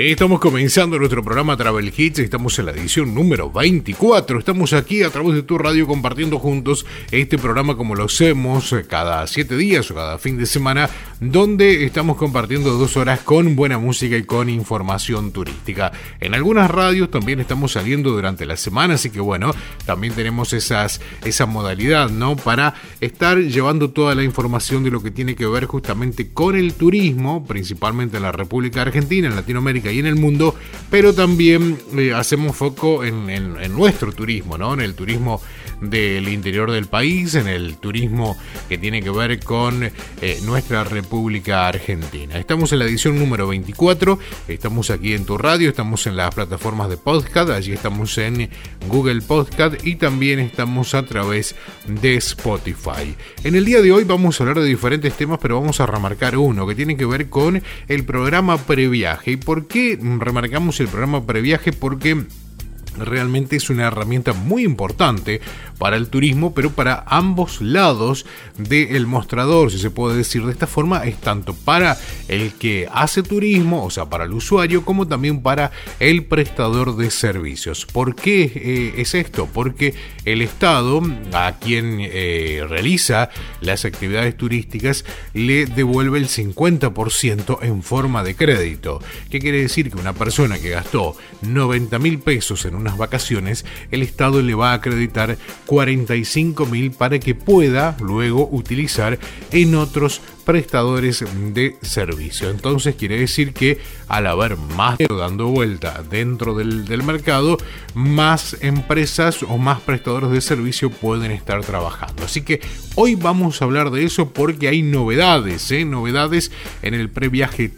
Estamos comenzando nuestro programa Travel Hits, estamos en la edición número 24, estamos aquí a través de tu radio compartiendo juntos este programa como lo hacemos cada 7 días o cada fin de semana, donde estamos compartiendo dos horas con buena música y con información turística. En algunas radios también estamos saliendo durante la semana, así que bueno, también tenemos esas, esa modalidad, ¿no? Para estar llevando toda la información de lo que tiene que ver justamente con el turismo, principalmente en la República Argentina, en Latinoamérica y en el mundo, pero también eh, hacemos foco en, en, nuestro turismo, ¿no? En el turismo del interior del país, en el turismo que tiene que ver con eh, nuestra República Argentina. Estamos en la edición número 24, estamos aquí en tu radio, estamos en las plataformas de podcast, allí estamos en Google Podcast y también estamos a través de Spotify. En el día de hoy vamos a hablar de diferentes temas, pero vamos a remarcar uno que tiene que ver con el programa previaje. ¿Y por qué remarcamos el programa previaje? Porque realmente es una herramienta muy importante para el turismo, pero para ambos lados del mostrador, si se puede decir de esta forma, es tanto para el que hace turismo, o sea, para el usuario, como también para el prestador de servicios. ¿Por qué eh, es esto? Porque el Estado, a quien eh, realiza las actividades turísticas, le devuelve el 50% en forma de crédito. ¿Qué quiere decir? Que una persona que gastó 90 mil pesos en vacaciones, el Estado le va a acreditar 45 mil para que pueda luego utilizar en otros prestadores de servicio. Entonces quiere decir que al haber más dando vuelta dentro del, mercado, más empresas o más prestadores de servicio pueden estar trabajando. Así que hoy vamos a hablar de eso porque hay novedades, ¿eh? novedades en el previaje,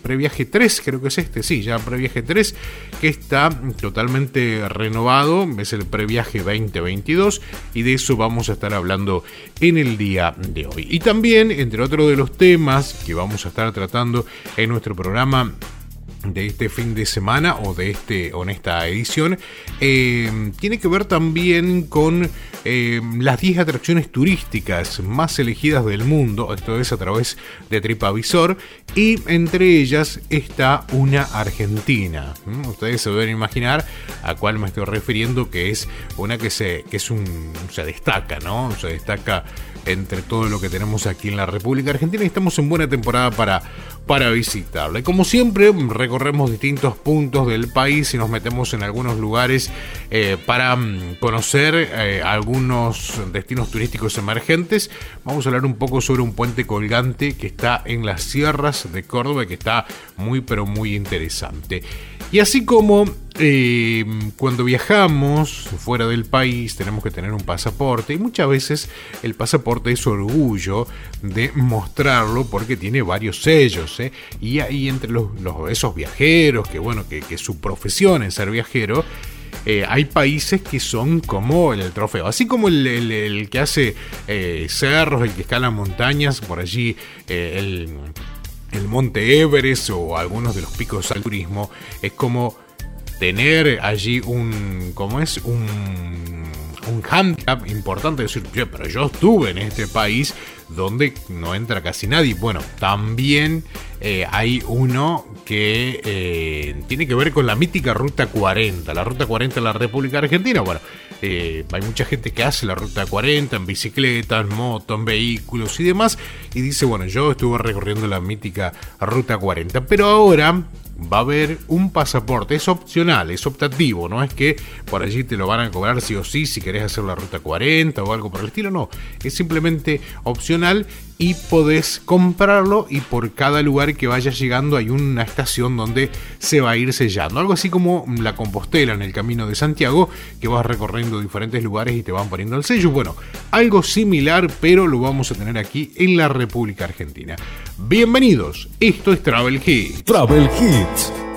previaje 3, creo que es este, sí, ya previaje 3, que está totalmente renovado, es el previaje 2022 y de eso vamos a estar hablando en el día de hoy. Y también, entre otros de los temas que vamos a estar tratando en nuestro programa de este fin de semana o de este o esta edición eh, tiene que ver también con eh, las 10 atracciones turísticas más elegidas del mundo esto es a través de TripAvisor y entre ellas está una argentina ¿Mm? ustedes se deben imaginar a cuál me estoy refiriendo que es una que se que es un se destaca no se destaca entre todo lo que tenemos aquí en la República Argentina y estamos en buena temporada para, para visitarla. Y como siempre, recorremos distintos puntos del país y nos metemos en algunos lugares eh, para mm, conocer eh, algunos destinos turísticos emergentes. Vamos a hablar un poco sobre un puente colgante que está en las sierras de Córdoba que está muy pero muy interesante. Y así como eh, cuando viajamos fuera del país tenemos que tener un pasaporte y muchas veces el pasaporte es orgullo de mostrarlo porque tiene varios sellos ¿eh? y ahí entre los, esos viajeros que bueno que, su profesión es ser viajero eh, hay países que son como el, trofeo, así como el, que hace cerros, el que escala montañas, por allí el, el Monte Everest o algunos de los picos al turismo, es como tener allí un, ¿cómo es? Un, un handicap importante, decir, pero yo estuve en este país donde no entra casi nadie. Bueno, también eh, hay uno que eh, tiene que ver con la mítica Ruta 40, la Ruta 40 de la República Argentina. Bueno, eh, hay mucha gente que hace la Ruta 40 en bicicleta, en moto, en vehículos y demás. Y dice, bueno, yo estuve recorriendo la mítica Ruta 40, pero ahora va a haber un pasaporte. Es opcional, es optativo, no es que por allí te lo van a cobrar sí o sí si querés hacer la ruta 40 o algo por el estilo, no. Es simplemente opcional y podés comprarlo y por cada lugar que vayas llegando hay una estación donde se va a ir sellando. Algo así como la Compostela en el Camino de Santiago, que vas recorriendo diferentes lugares y te van poniendo el sello. Bueno, algo similar, pero lo vamos a tener aquí en la República Argentina. Bienvenidos, esto es Travel Hits. Travel Hits.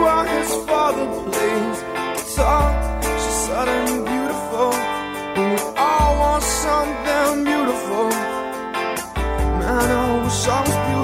While his father plays guitar. She's sudden beautiful, and we all want something beautiful. Man, I wish I was beautiful.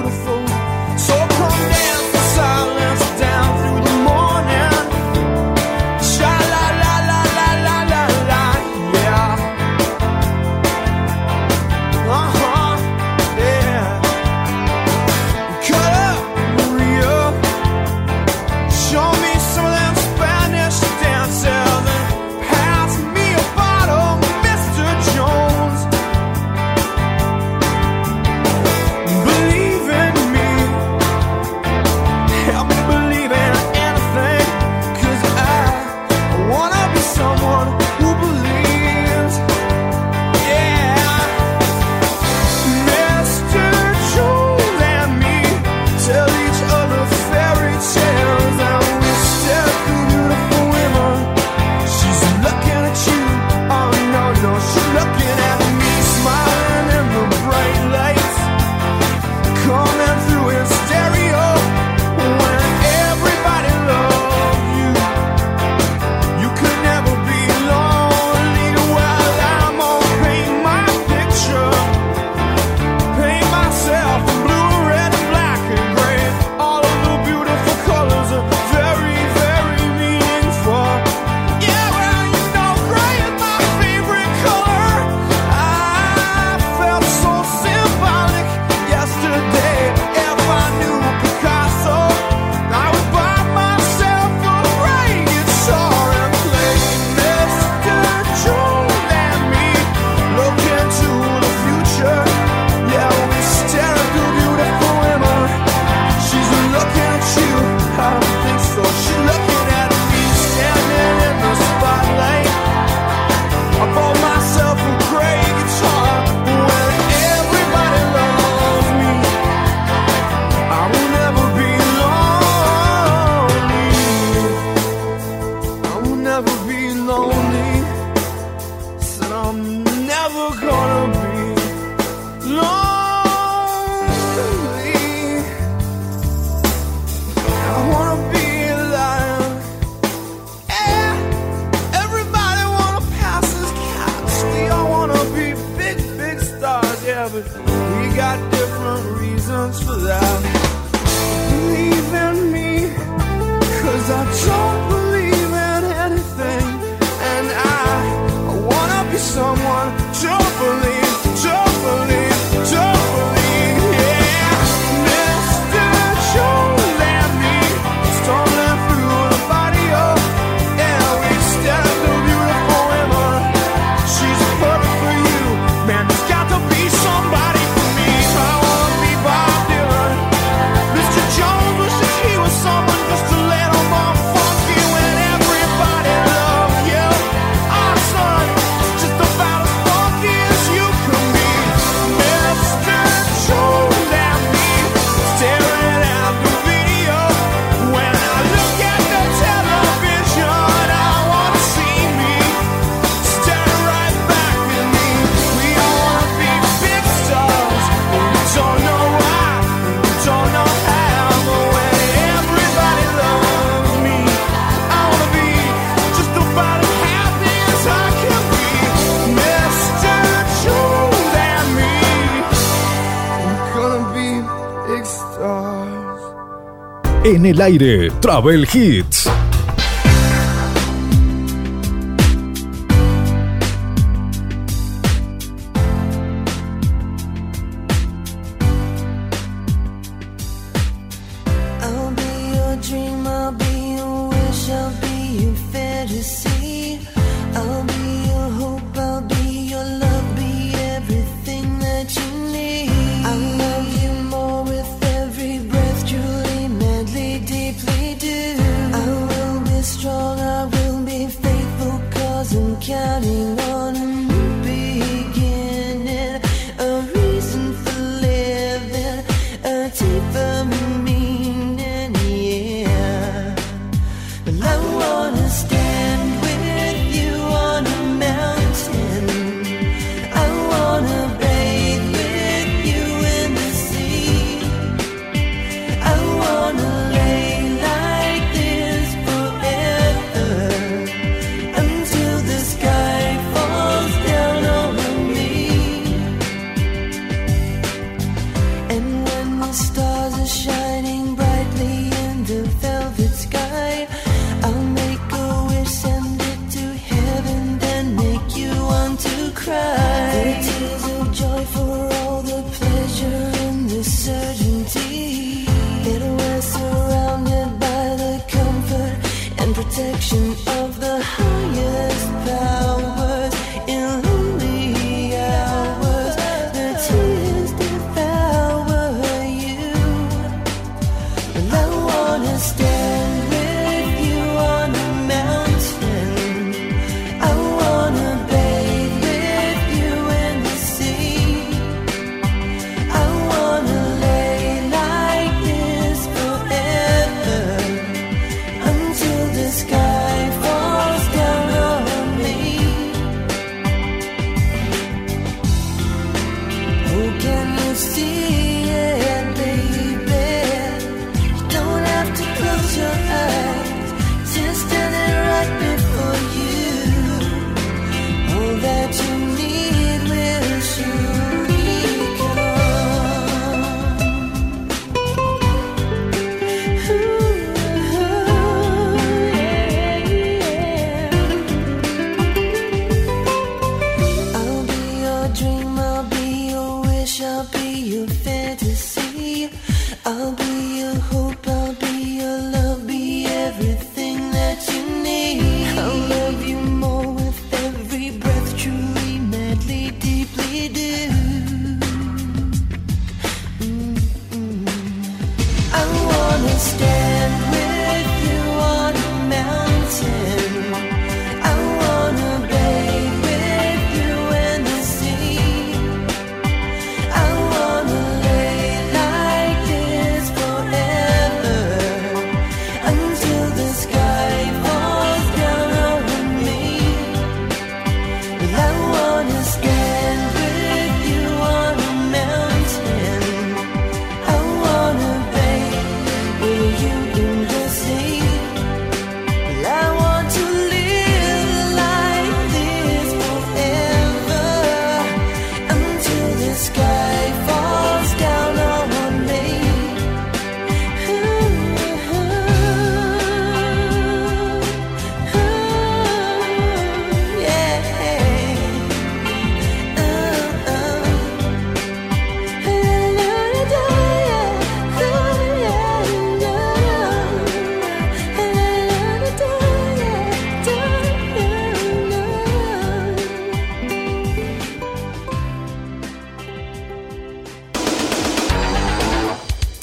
El aire, Travel Hits.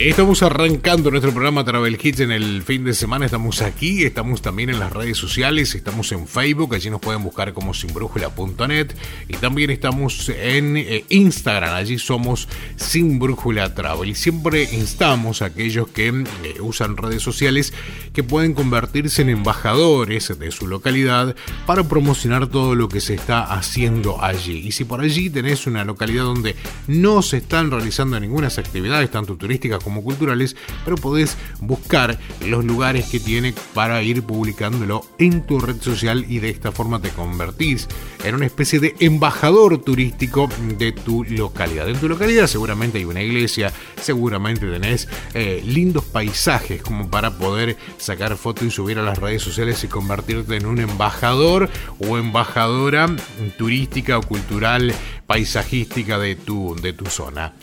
Estamos arrancando nuestro programa Travel Hits en el fin de semana. Estamos aquí, estamos también en las redes sociales, estamos en Facebook, allí nos pueden buscar como sinbrújula.net y también estamos en eh, Instagram, allí somos Sin Brújula Travel. Y siempre instamos a aquellos que eh, usan redes sociales que pueden convertirse en embajadores de su localidad para promocionar todo lo que se está haciendo allí. Y si por allí tenés una localidad donde no se están realizando ninguna actividades, tanto turísticas como como culturales, pero podés buscar los lugares que tiene para ir publicándolo en tu red social y de esta forma te convertís en una especie de embajador turístico de tu localidad. En tu localidad seguramente hay una iglesia, seguramente tenés eh, lindos paisajes como para poder sacar fotos y subir a las redes sociales y convertirte en un embajador o embajadora turística o cultural paisajística de tu, de tu zona.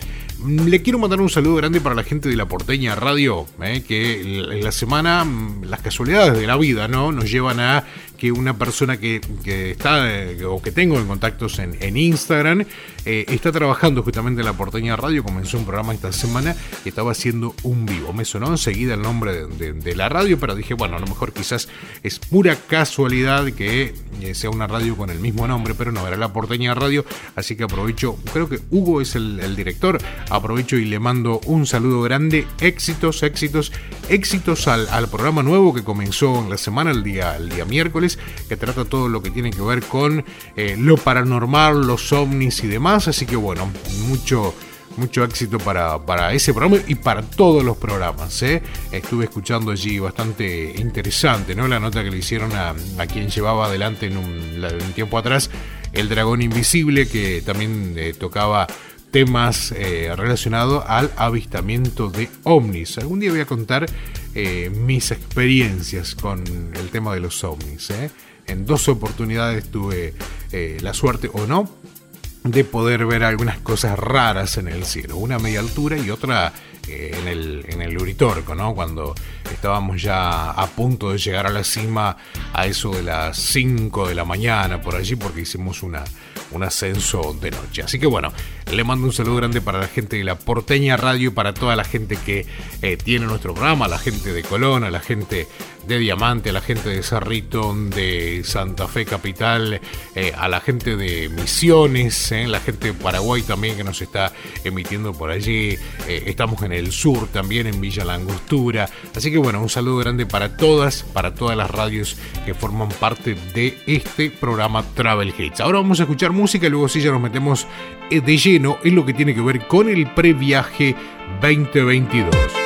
Le quiero mandar un saludo grande para la gente de la Porteña Radio, eh, que en la semana mm, las casualidades de la vida no nos llevan a que una persona que, está eh, o que tengo en contactos en, Instagram eh, está trabajando justamente en la Porteña Radio. Comenzó un programa esta semana y estaba haciendo un vivo. Me sonó enseguida el nombre de, la radio, pero dije, bueno, a lo mejor quizás es pura casualidad que eh, sea una radio con el mismo nombre, pero no era la Porteña Radio. Así que aprovecho, creo que Hugo es el, director. Aprovecho y le mando un saludo grande. Éxitos, éxitos, éxitos al, al programa nuevo que comenzó en la semana, el día, el día miércoles que trata todo lo que tiene que ver con eh, lo paranormal, los ovnis y demás. Así que bueno, mucho, mucho éxito para, para, ese programa y para todos los programas. ¿eh? Estuve escuchando allí bastante interesante, ¿no? La nota que le hicieron a, quien llevaba adelante en un, tiempo atrás el dragón invisible, que también eh, tocaba temas relacionados al avistamiento de ovnis. Algún día voy a contar eh, mis experiencias con el tema de los ovnis. ¿eh? En dos oportunidades tuve eh, la suerte o no de poder ver algunas cosas raras en el cielo, una a media altura y otra en el, en el Uritorco, ¿no? Cuando estábamos ya a punto de llegar a la cima a eso de las 5 de la mañana, por allí, porque hicimos una, un ascenso de noche. Así que bueno, le mando un saludo grande para la gente de la Porteña Radio, para toda la gente que eh, tiene nuestro programa, la gente de Colón, la gente de Diamante, a la gente de Cerrito, de Santa Fe Capital, eh, a la gente de Misiones, eh, la gente de Paraguay también que nos está emitiendo por allí. estamos en el sur también, en Villa Langostura. Así que bueno, un saludo grande para todas, para todas las radios que forman parte de este programa Travel Hits. Ahora vamos a escuchar música y luego sí ya nos metemos eh, de lleno en lo que tiene que ver con el previaje 2022.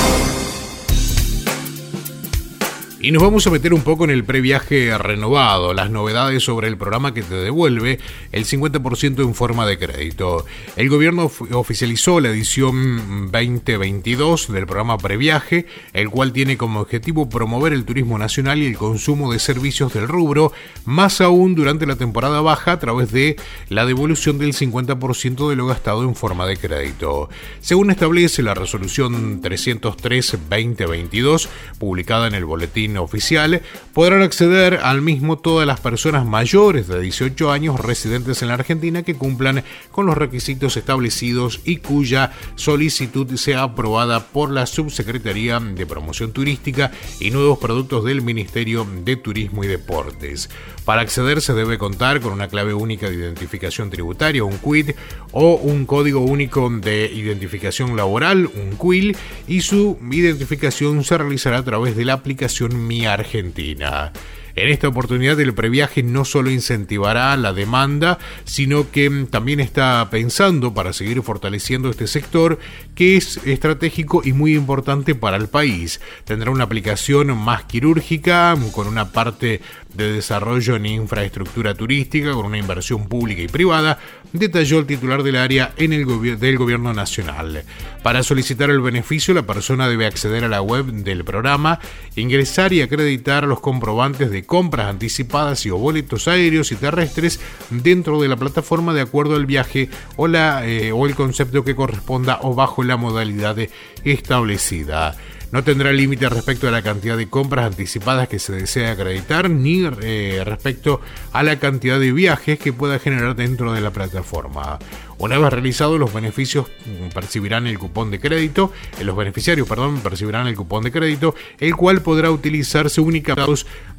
Y nos vamos a meter un poco en el previaje renovado, las novedades sobre el programa que te devuelve el 50% en forma de crédito. El gobierno oficializó la edición 2022 del programa previaje, el cual tiene como objetivo promover el turismo nacional y el consumo de servicios del rubro, más aún durante la temporada baja a través de la devolución del 50% de lo gastado en forma de crédito. Según establece la resolución 303-2022, publicada en el boletín oficial, podrán acceder al mismo todas las personas mayores de 18 años residentes en la Argentina que cumplan con los requisitos establecidos y cuya solicitud sea aprobada por la Subsecretaría de Promoción Turística y Nuevos Productos del Ministerio de Turismo y Deportes. Para acceder se debe contar con una clave única de identificación tributaria, un QUID, o un código único de identificación laboral, un QUIL, y su identificación se realizará a través de la aplicación mi Argentina. En esta oportunidad el previaje no solo incentivará la demanda, sino que también está pensando para seguir fortaleciendo este sector que es estratégico y muy importante para el país. Tendrá una aplicación más quirúrgica, con una parte de desarrollo en infraestructura turística, con una inversión pública y privada, detalló el titular del área en el del Gobierno Nacional. Para solicitar el beneficio, la persona debe acceder a la web del programa, ingresar y acreditar los comprobantes de compras anticipadas y o boletos aéreos y terrestres dentro de la plataforma de acuerdo al viaje o, la, eh, o el concepto que corresponda o bajo la modalidad establecida. No tendrá límite respecto a la cantidad de compras anticipadas que se desea acreditar ni eh, respecto a la cantidad de viajes que pueda generar dentro de la plataforma. Una vez realizado, los beneficios mm, percibirán el cupón de crédito, eh, los beneficiarios, perdón, percibirán el cupón de crédito, el cual podrá utilizarse únicamente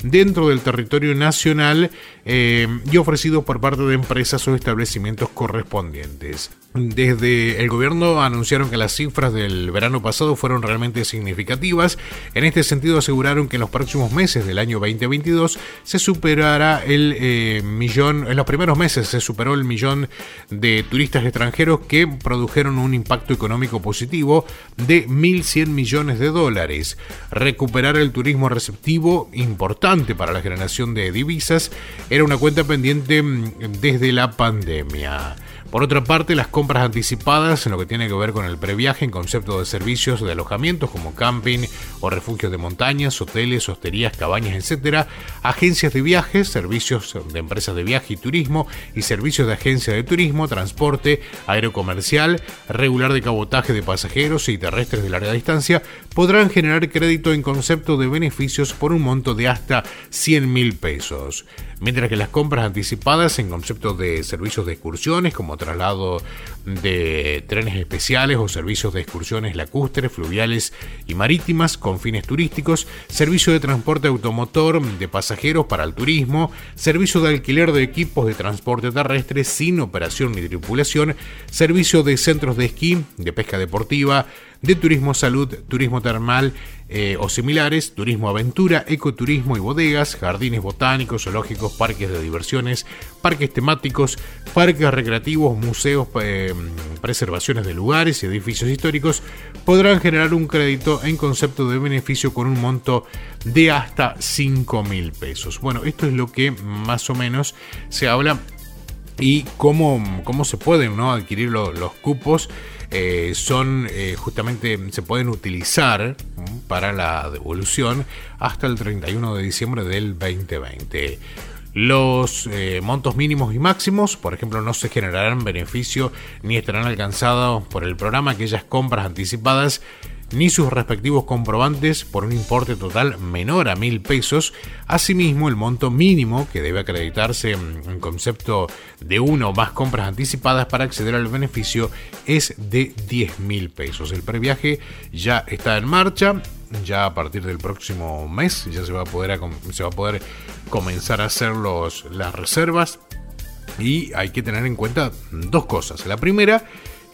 dentro del territorio nacional eh, y ofrecidos por parte de empresas o establecimientos correspondientes. Desde el gobierno anunciaron que las cifras del verano pasado fueron realmente significativas. En este sentido aseguraron que en los próximos meses del año 2022 se superará el eh, millón, en los primeros meses se superó el millón de turistas extranjeros que produjeron un impacto económico positivo de 1.100 millones de dólares. Recuperar el turismo receptivo, importante para la generación de divisas, era una cuenta pendiente mm, desde la pandemia. Por otra parte, las compras anticipadas en lo que tiene que ver con el previaje en concepto de servicios de alojamientos como camping o refugios de montañas, hoteles, hosterías, cabañas, etc., agencias de viajes, servicios de empresas de viaje y turismo y servicios de agencia de turismo, transporte, aerocomercial, regular de cabotaje de pasajeros y terrestres de larga distancia, podrán generar crédito en concepto de beneficios por un monto de hasta 100 mil pesos mientras que las compras anticipadas en concepto de servicios de excursiones como traslado de trenes especiales o servicios de excursiones lacustres, fluviales y marítimas con fines turísticos, servicio de transporte automotor de pasajeros para el turismo, servicio de alquiler de equipos de transporte terrestre sin operación ni tripulación, servicio de centros de esquí, de pesca deportiva, de turismo salud, turismo termal eh, o similares, turismo aventura, ecoturismo y bodegas, jardines botánicos, zoológicos, parques de diversiones, parques temáticos, parques recreativos, museos, eh, preservaciones de lugares y edificios históricos, podrán generar un crédito en concepto de beneficio con un monto de hasta 5 mil pesos. Bueno, esto es lo que más o menos se habla y cómo, cómo se pueden ¿no? adquirir los cupos eh, son eh, justamente, se pueden utilizar para la devolución hasta el 31 de diciembre del 2020. Los eh, montos mínimos y máximos, por ejemplo, no se generarán beneficio ni estarán alcanzados por el programa aquellas compras anticipadas ni sus respectivos comprobantes por un importe total menor a mil pesos. Asimismo, el monto mínimo que debe acreditarse en concepto de uno o más compras anticipadas para acceder al beneficio es de 10 mil pesos. El previaje ya está en marcha. Ya a partir del próximo mes ya se va a poder, comenzar a hacer las reservas y hay que tener en cuenta dos cosas. La primera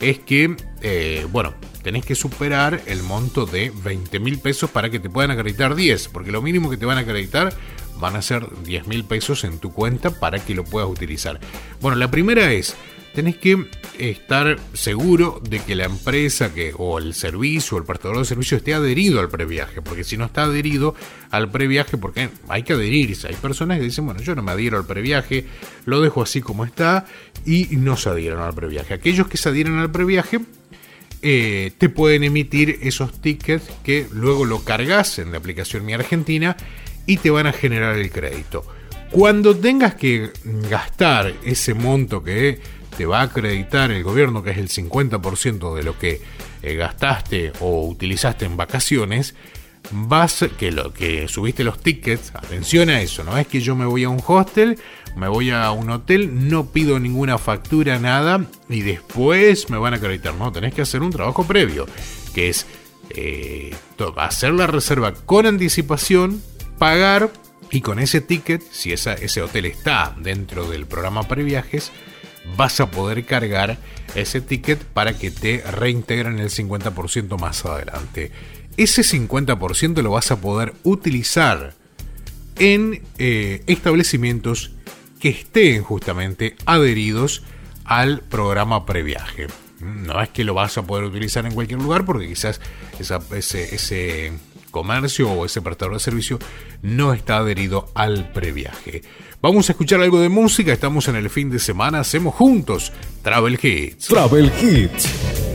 es que, eh, bueno, tenés que superar el monto de 20 mil pesos para que te puedan acreditar 10, porque lo mínimo que te van a acreditar van a ser 10 mil pesos en tu cuenta para que lo puedas utilizar. Bueno, la primera es, tenés que estar seguro de que la empresa que, o el servicio o el prestador de servicio esté adherido al previaje, porque si no está adherido al previaje, porque hay que adherirse, hay personas que dicen, bueno, yo no me adhiero al previaje, lo dejo así como está y no se adhieren al previaje. Aquellos que se adhieren al previaje eh, te pueden emitir esos tickets que luego lo cargas en la aplicación Mi Argentina y te van a generar el crédito. Cuando tengas que gastar ese monto que te va a acreditar el gobierno, que es el 50% de lo que eh, gastaste o utilizaste en vacaciones, vas que lo que subiste los tickets, atención a eso, no es que yo me voy a un hostel, me voy a un hotel, no pido ninguna factura, nada, y después me van a acreditar. No, tenés que hacer un trabajo previo, que es eh, hacer la reserva con anticipación, pagar, y con ese ticket, si ese hotel está dentro del programa previajes, vas a poder cargar ese ticket para que te reintegren el 50% más adelante. Ese 50% lo vas a poder utilizar en eh, establecimientos que estén justamente adheridos al programa previaje. No es que lo vas a poder utilizar en cualquier lugar porque quizás ese, ese comercio o ese prestador de servicio no está adherido al previaje. Vamos a escuchar algo de música, estamos en el fin de semana, hacemos juntos Travel Hits. Travel Hits.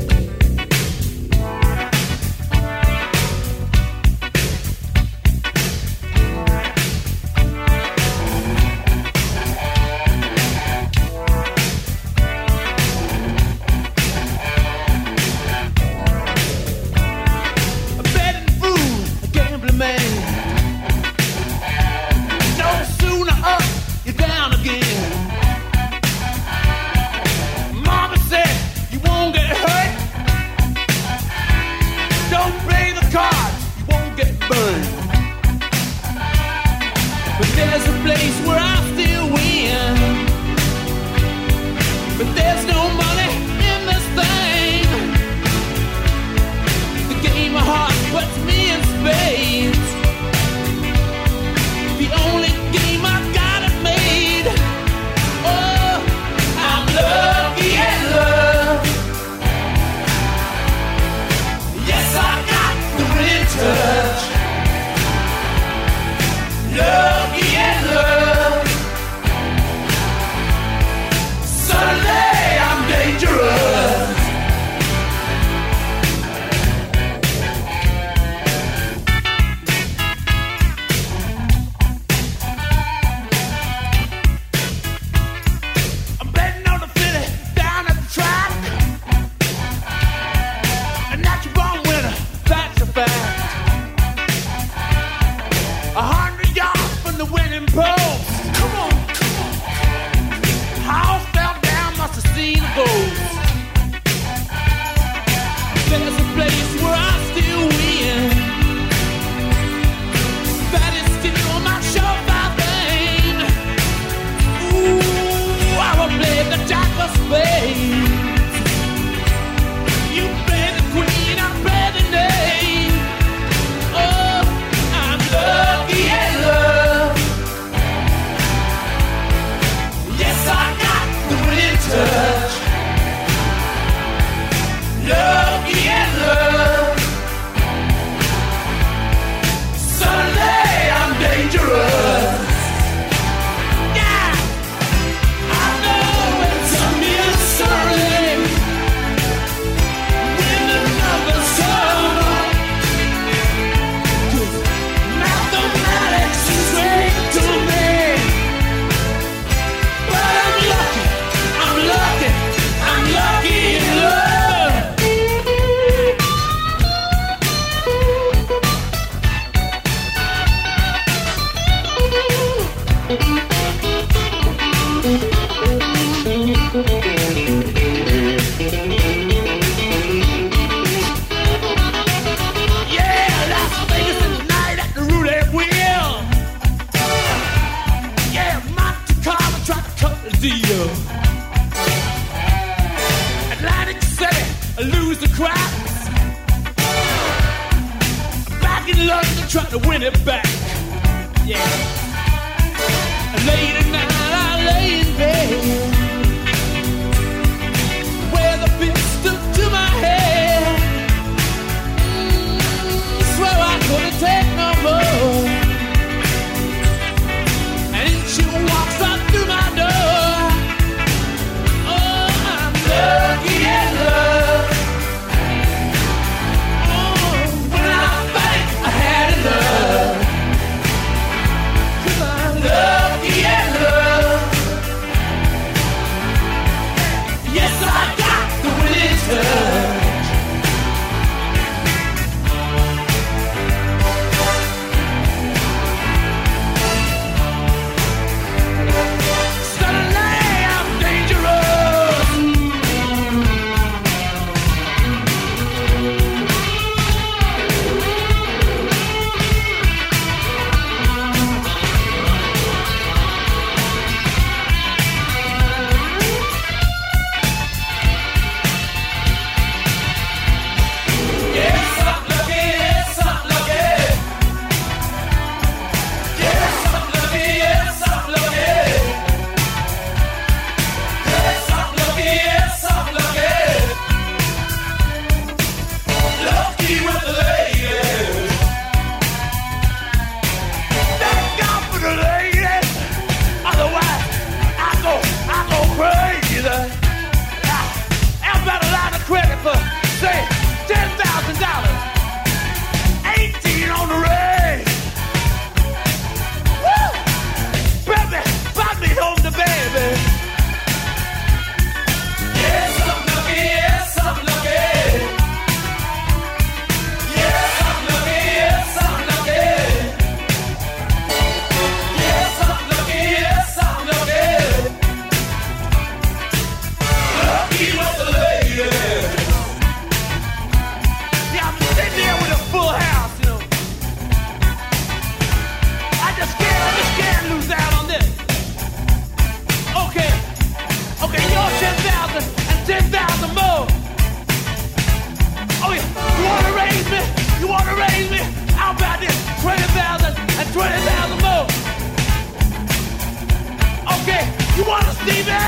You wanna see me?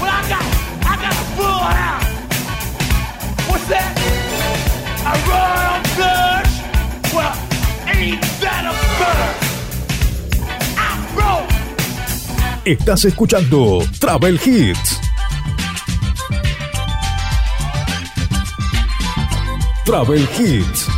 Well, I got, I got a full house. What's that? A royal flush. Well, ain't that a first? I broke. Estás escuchando Travel Hits. Travel Hits.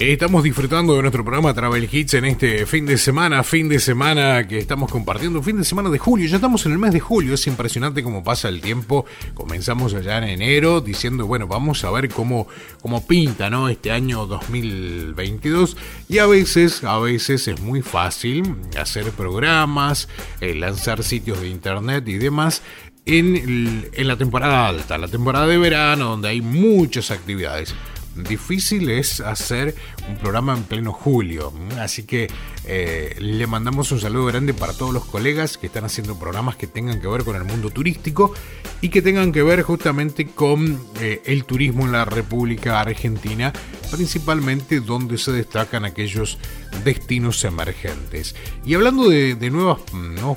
Estamos disfrutando de nuestro programa Travel Hits en este fin de semana, fin de semana que estamos compartiendo, fin de semana de julio. Ya estamos en el mes de julio, es impresionante cómo pasa el tiempo. Comenzamos allá en enero diciendo, bueno, vamos a ver cómo, cómo pinta ¿no? este año 2022. Y a veces, a veces es muy fácil hacer programas, eh, lanzar sitios de internet y demás. En, en la temporada alta, la temporada de verano, donde hay muchas actividades difícil es hacer un programa en pleno julio. Así que eh, le mandamos un saludo grande para todos los colegas que están haciendo programas que tengan que ver con el mundo turístico y que tengan que ver justamente con eh, el turismo en la República Argentina, principalmente donde se destacan aquellos destinos emergentes. Y hablando de, nuevos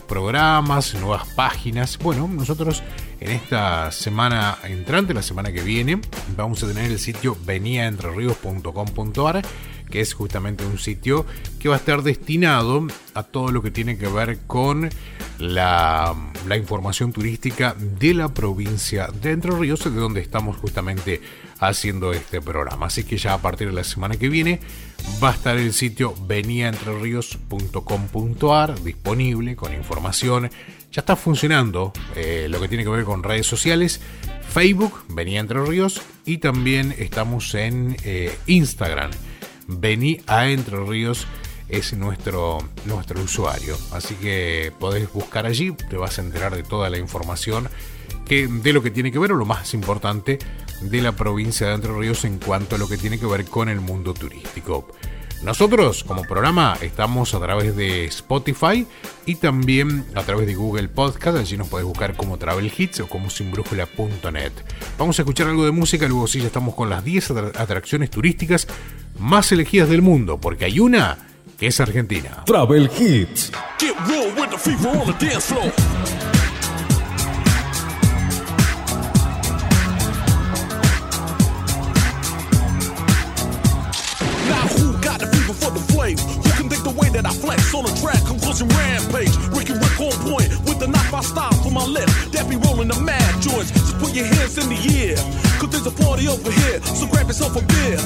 programas, nuevas páginas, bueno, nosotros en esta semana entrante, la semana que viene, vamos a tener el sitio veniaentrerios.com.ar, que es justamente un sitio que va a estar destinado a todo lo que tiene que ver con la, la información turística de la provincia de Entre Ríos, de donde estamos justamente haciendo este programa. Así que ya a partir de la semana que viene va a estar el sitio veniaentrerios.com.ar disponible con información ya está funcionando eh, lo que tiene que ver con redes sociales. Facebook, Venía Entre Ríos, y también estamos en eh, Instagram. Vení a Entre Ríos es nuestro, nuestro usuario. Así que podés buscar allí, te vas a enterar de toda la información que, de lo que tiene que ver, o lo más importante, de la provincia de Entre Ríos en cuanto a lo que tiene que ver con el mundo turístico. Nosotros como programa estamos a través de Spotify y también a través de Google Podcast. Allí nos podés buscar como Travel Hits o como sinbrújula.net. Vamos a escuchar algo de música, luego sí ya estamos con las 10 atracciones turísticas más elegidas del mundo, porque hay una que es Argentina. Travel Hits. that I flex on a track, conclusion rampage. Ricky Rick on point with the knife I style for my lip. That be rolling the mad joints. Just put your hands in the air. Cause there's a party over here, so grab yourself a beer.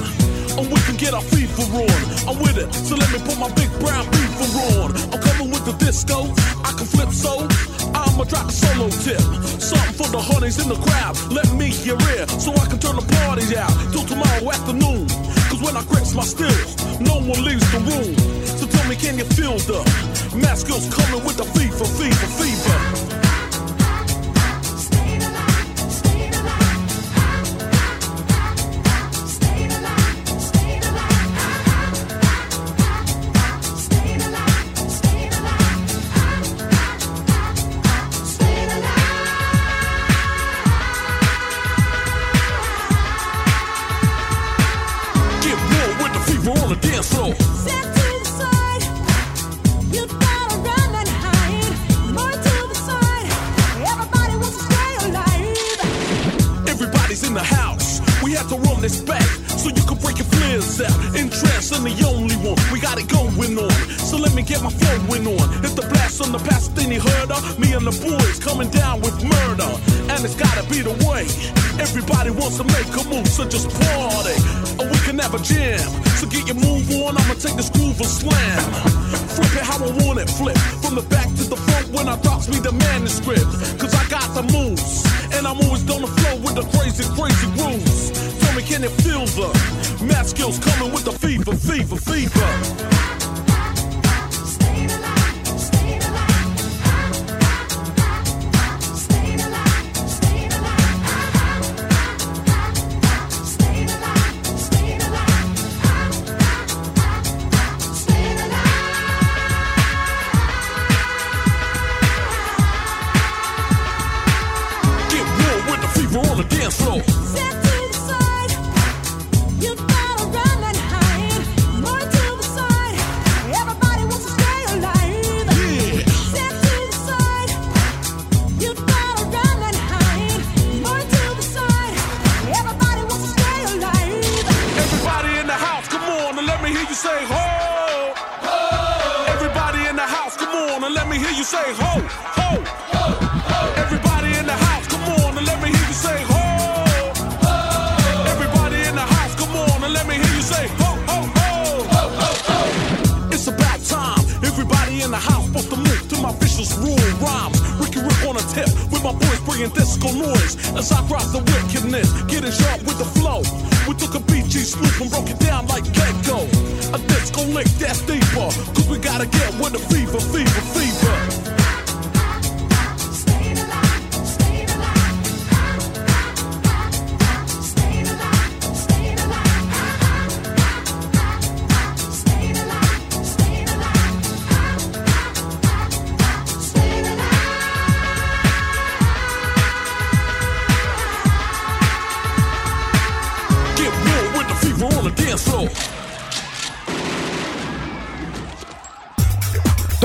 And we can get our FIFA on. I'm with it, so let me put my big brown beaver on. I'm coming with the disco, I can flip so. I'ma drop a solo tip. Something for the honeys in the crowd. Let me hear it, so I can turn the party out till tomorrow afternoon. Cause when I grips my stills, no one leaves the room. So me, can you feel the maskers coming with the fever, fever, fever?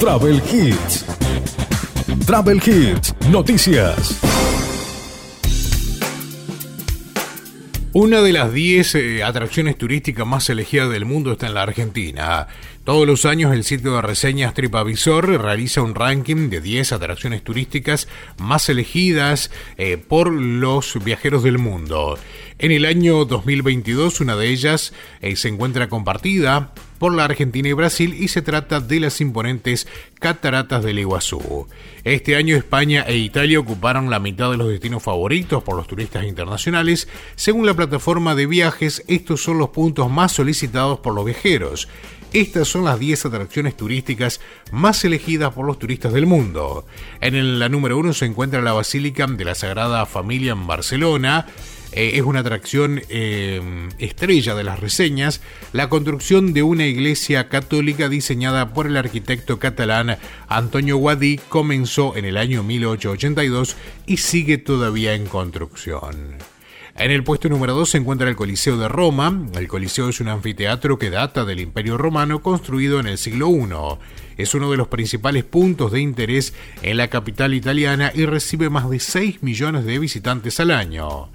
Travel Hits. Travel Hits, noticias. Una de las 10 eh, atracciones turísticas más elegidas del mundo está en la Argentina. Todos los años el sitio de reseñas TripAdvisor realiza un ranking de 10 atracciones turísticas más elegidas eh, por los viajeros del mundo. En el año 2022 una de ellas eh, se encuentra compartida por la Argentina y Brasil y se trata de las imponentes cataratas del Iguazú. Este año España e Italia ocuparon la mitad de los destinos favoritos por los turistas internacionales. Según la plataforma de viajes, estos son los puntos más solicitados por los viajeros. Estas son las 10 atracciones turísticas más elegidas por los turistas del mundo. En la número 1 se encuentra la Basílica de la Sagrada Familia en Barcelona. Eh, es una atracción eh, estrella de las reseñas, la construcción de una iglesia católica diseñada por el arquitecto catalán Antonio Guadí comenzó en el año 1882 y sigue todavía en construcción. En el puesto número 2 se encuentra el Coliseo de Roma. El Coliseo es un anfiteatro que data del Imperio Romano construido en el siglo I. Es uno de los principales puntos de interés en la capital italiana y recibe más de 6 millones de visitantes al año.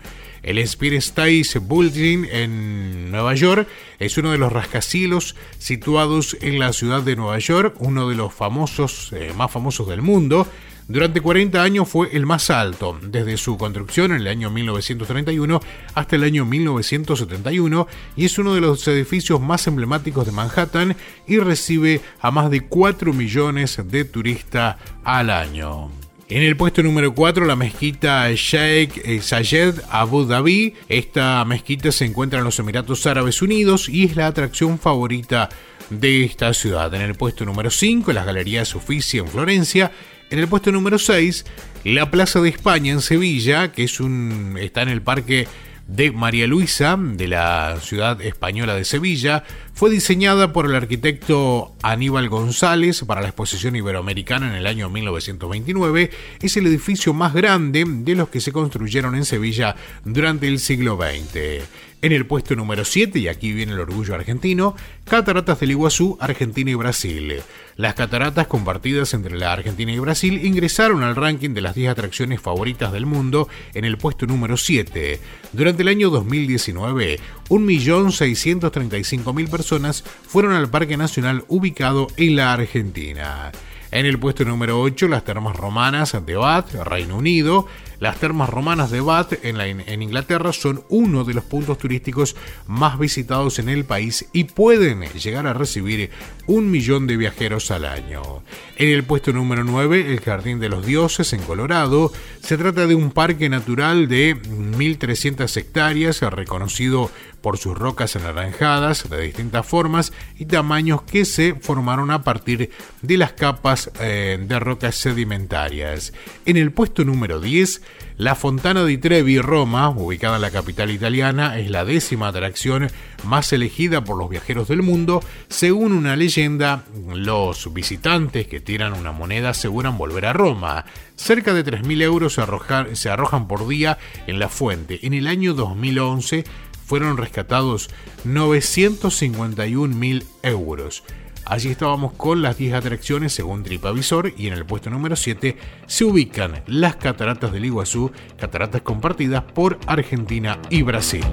El Spirit State Building en Nueva York es uno de los rascacielos situados en la ciudad de Nueva York, uno de los famosos, eh, más famosos del mundo. Durante 40 años fue el más alto, desde su construcción en el año 1931 hasta el año 1971, y es uno de los edificios más emblemáticos de Manhattan y recibe a más de 4 millones de turistas al año. En el puesto número 4, la mezquita Sheikh Zayed Abu Dhabi. Esta mezquita se encuentra en los Emiratos Árabes Unidos y es la atracción favorita de esta ciudad. En el puesto número 5, las Galerías Uffizi en Florencia. En el puesto número 6, la Plaza de España en Sevilla, que es un, está en el Parque de María Luisa, de la ciudad española de Sevilla, fue diseñada por el arquitecto Aníbal González para la exposición iberoamericana en el año 1929. Es el edificio más grande de los que se construyeron en Sevilla durante el siglo XX. En el puesto número 7, y aquí viene el orgullo argentino, Cataratas del Iguazú, Argentina y Brasil. Las cataratas compartidas entre la Argentina y Brasil ingresaron al ranking de las 10 atracciones favoritas del mundo en el puesto número 7. Durante el año 2019, 1.635.000 personas fueron al Parque Nacional ubicado en la Argentina. En el puesto número 8, las termas romanas de Bath, Reino Unido. Las termas romanas de Bath en, Inglaterra son uno de los puntos turísticos más visitados en el país y pueden llegar a recibir un millón de viajeros al año. En el puesto número 9, el Jardín de los Dioses en Colorado. Se trata de un parque natural de 1.300 hectáreas reconocido por sus rocas anaranjadas de distintas formas y tamaños que se formaron a partir de las capas eh, de rocas sedimentarias. En el puesto número 10, la Fontana di Trevi, Roma, ubicada en la capital italiana, es la décima atracción más elegida por los viajeros del mundo. Según una leyenda, los visitantes que tiran una moneda aseguran volver a Roma. Cerca de 3.000 euros se, se arrojan por día en la fuente. En el año 2011 fueron rescatados 951 mil euros. Allí estábamos con las 10 atracciones según TripAvisor y en el puesto número 7 se ubican las cataratas del Iguazú, cataratas compartidas por Argentina y Brasil.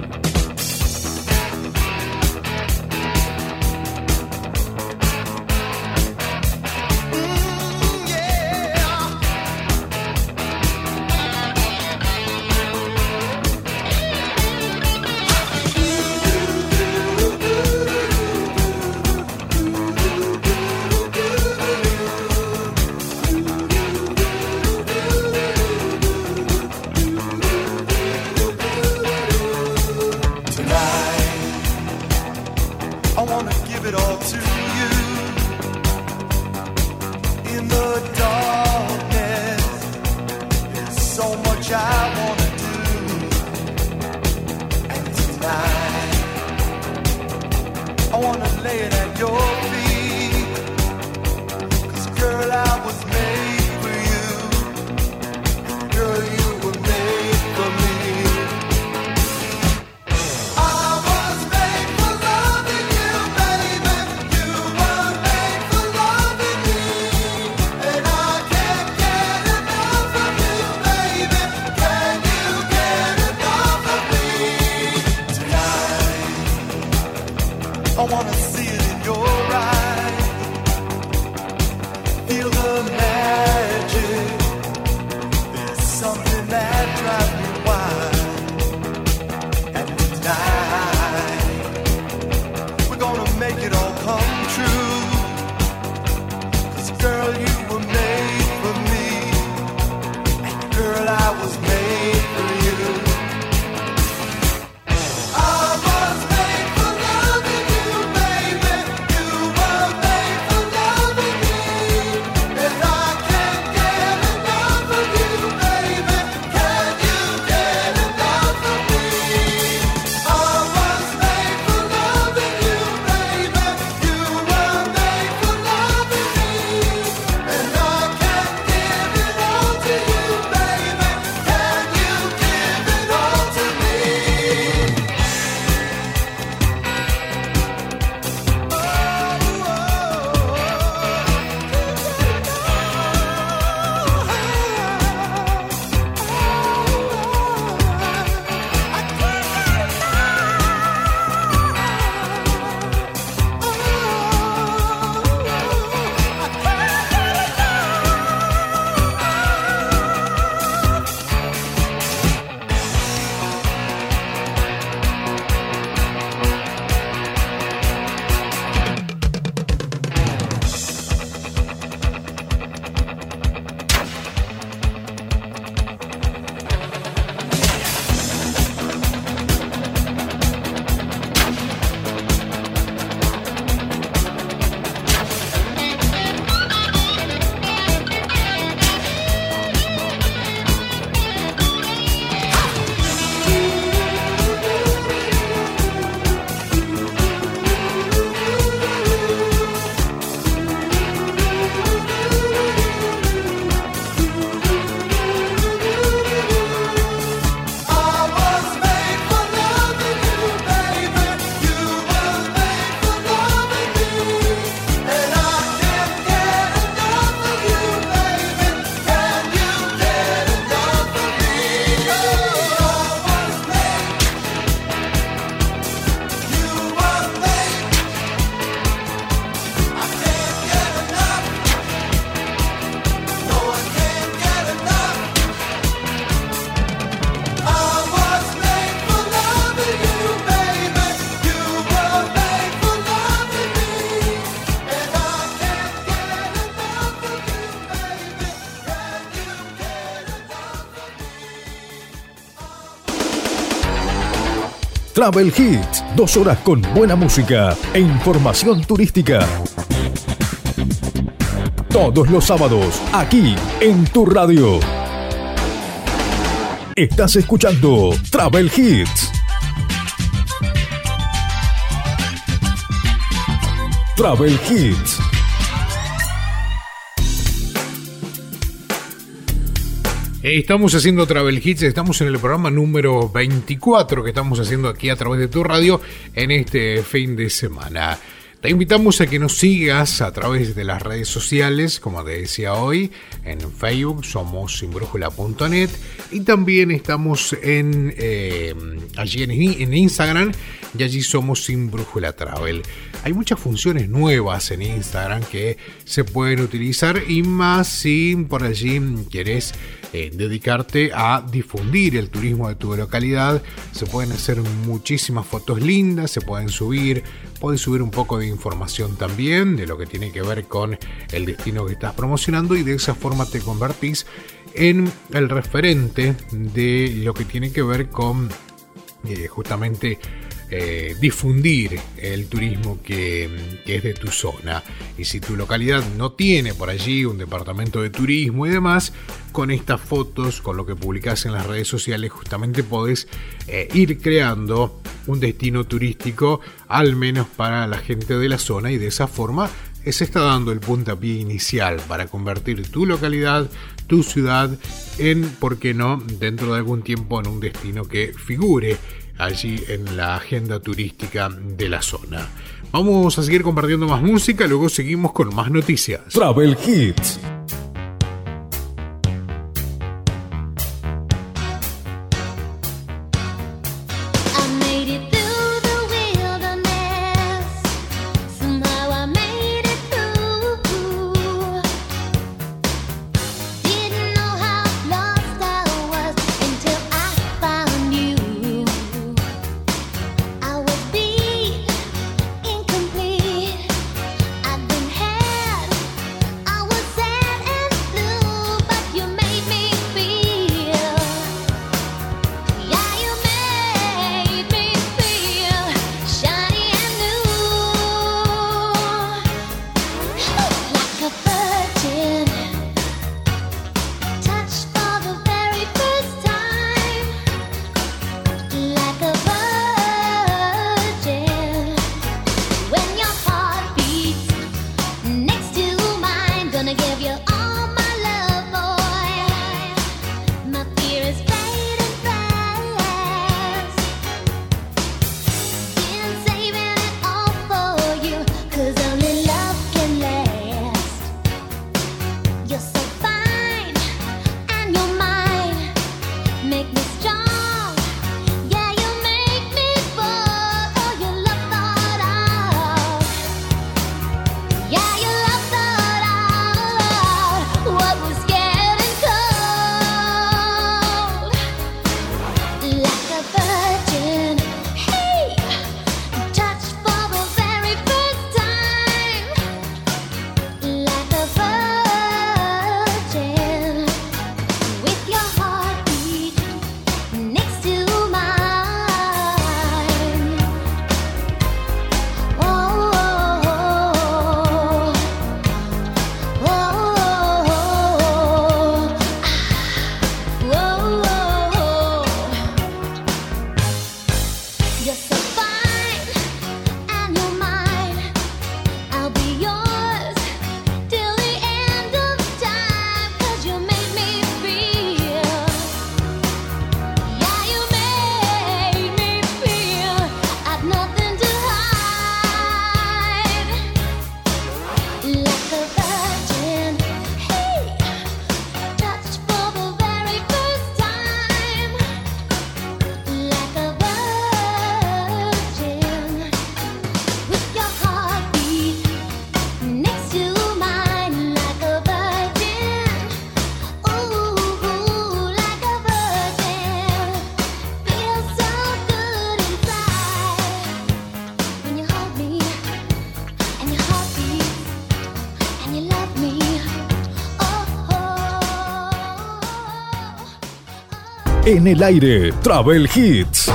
Travel Hits, dos horas con buena música e información turística. Todos los sábados, aquí en tu radio. Estás escuchando Travel Hits. Travel Hits. Estamos haciendo Travel Hits, estamos en el programa número 24 que estamos haciendo aquí a través de tu radio en este fin de semana. Te invitamos a que nos sigas a través de las redes sociales, como te decía hoy, en Facebook somos sinbrújula.net y también estamos en eh, allí en, Instagram y allí somos Sin Travel. Hay muchas funciones nuevas en Instagram que se pueden utilizar y más si por allí quieres eh, dedicarte a difundir el turismo de tu localidad. Se pueden hacer muchísimas fotos lindas, se pueden subir Puedes subir un poco de información también de lo que tiene que ver con el destino que estás promocionando y de esa forma te convertís en el referente de lo que tiene que ver con eh, justamente eh, difundir el turismo que, es de tu zona. Y si tu localidad no tiene por allí un departamento de turismo y demás, con estas fotos, con lo que publicas en las redes sociales, justamente podés eh, ir creando un destino turístico, al menos para la gente de la zona, y de esa forma se está dando el puntapié inicial para convertir tu localidad, tu ciudad, en, ¿por qué no?, dentro de algún tiempo en un destino que figure allí en la agenda turística de la zona. Vamos a seguir compartiendo más música, luego seguimos con más noticias. Travel Hits. en el aire, Travel Hits.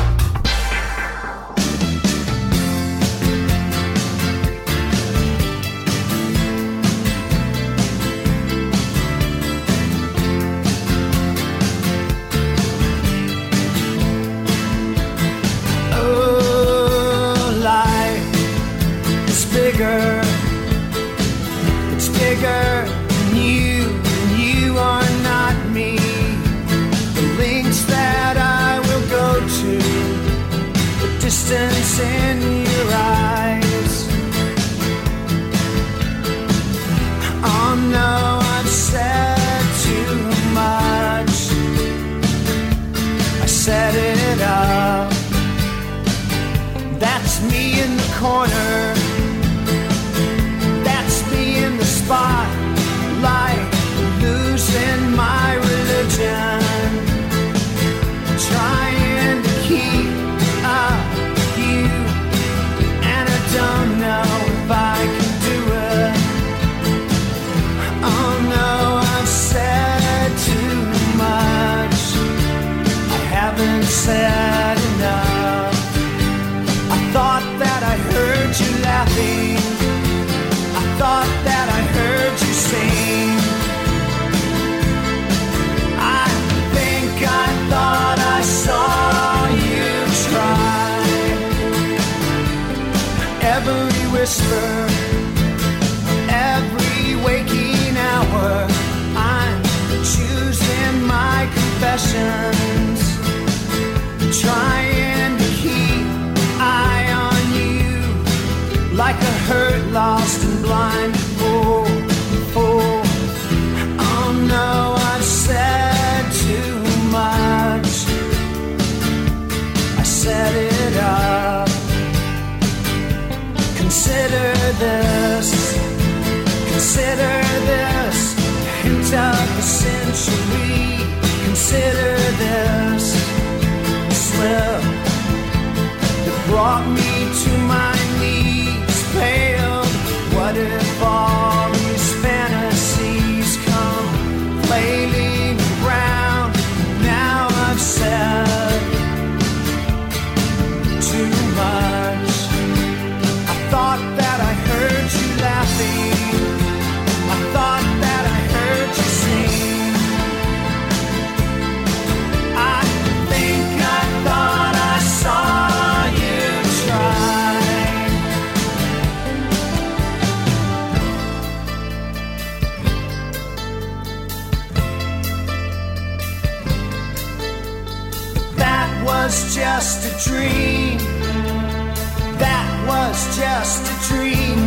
Oh, bigger, it's bigger than you. distance in your eyes. Oh no, I'm sad. whisper every waking hour. I'm choosing my confessions, trying to keep eye on you like a hurt, lost, and blind. this, consider this, a hint of the century. Consider this the slip that brought me to my knees, pale. What if? dream. That was just a dream.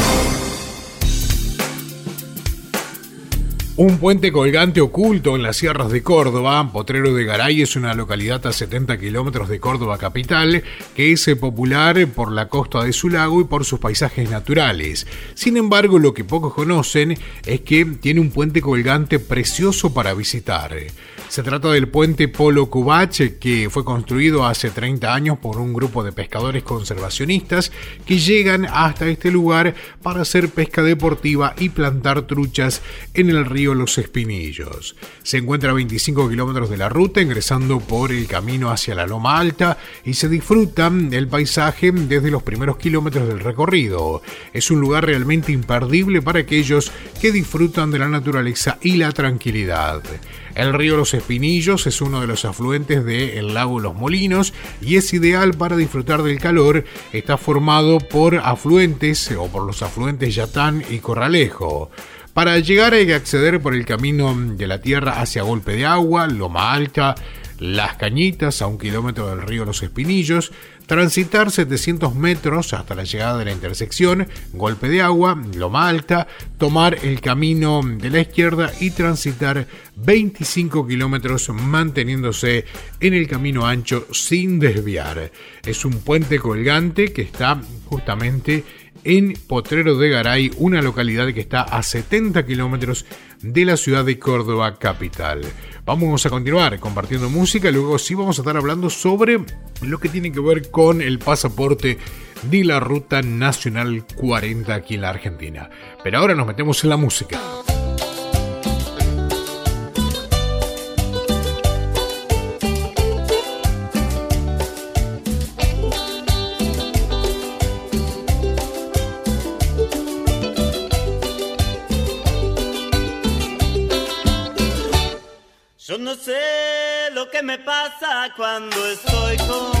Un puente colgante oculto en las sierras de Córdoba, Potrero de Garay es una localidad a 70 kilómetros de Córdoba capital que es popular por la costa de su lago y por sus paisajes naturales. Sin embargo, lo que pocos conocen es que tiene un puente colgante precioso para visitar. Se trata del puente Polo Cubache que fue construido hace 30 años por un grupo de pescadores conservacionistas que llegan hasta este lugar para hacer pesca deportiva y plantar truchas en el río Los Espinillos. Se encuentra a 25 kilómetros de la ruta ingresando por el camino hacia la Loma Alta y se disfruta del paisaje desde los primeros kilómetros del recorrido. Es un lugar realmente imperdible para aquellos que disfrutan de la naturaleza y la tranquilidad. El río Los Espinillos es uno de los afluentes del lago Los Molinos y es ideal para disfrutar del calor. Está formado por afluentes o por los afluentes Yatán y Corralejo. Para llegar hay que acceder por el camino de la tierra hacia Golpe de Agua, Loma Alta, Las Cañitas, a un kilómetro del río Los Espinillos, transitar 700 metros hasta la llegada de la intersección, golpe de agua, Loma Alta, tomar el camino de la izquierda y transitar 25 kilómetros manteniéndose en el camino ancho sin desviar. Es un puente colgante que está justamente en Potrero de Garay, una localidad que está a 70 kilómetros de la ciudad de Córdoba capital. Vamos a continuar compartiendo música, luego sí vamos a estar hablando sobre lo que tiene que ver con el pasaporte de la Ruta Nacional 40 aquí en la Argentina. Pero ahora nos metemos en la música. No sé lo que me pasa cuando estoy con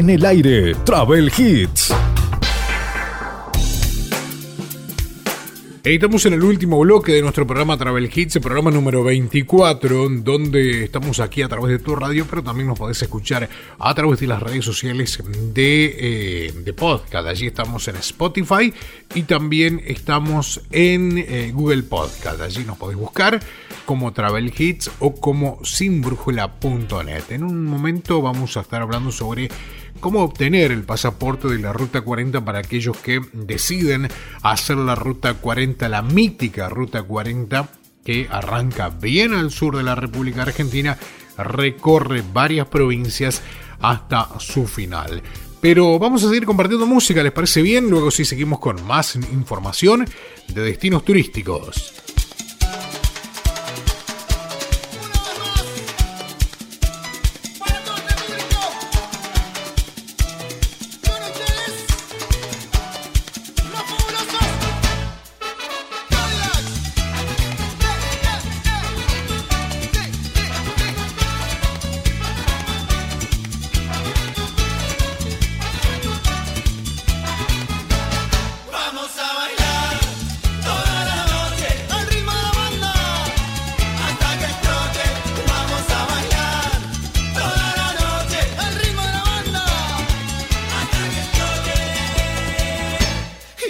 En el aire, Travel Hits. Estamos en el último bloque de nuestro programa Travel Hits, el programa número 24, donde estamos aquí a través de tu radio, pero también nos podés escuchar a través de las redes sociales de, eh, de podcast. Allí estamos en Spotify y también estamos en eh, Google Podcast. Allí nos podés buscar como Travel Hits o como sinbrújula.net. En un momento vamos a estar hablando sobre cómo obtener el pasaporte de la Ruta 40 para aquellos que deciden hacer la Ruta 40, la mítica Ruta 40, que arranca bien al sur de la República Argentina, recorre varias provincias hasta su final. Pero vamos a seguir compartiendo música, ¿les parece bien? Luego sí seguimos con más información de destinos turísticos.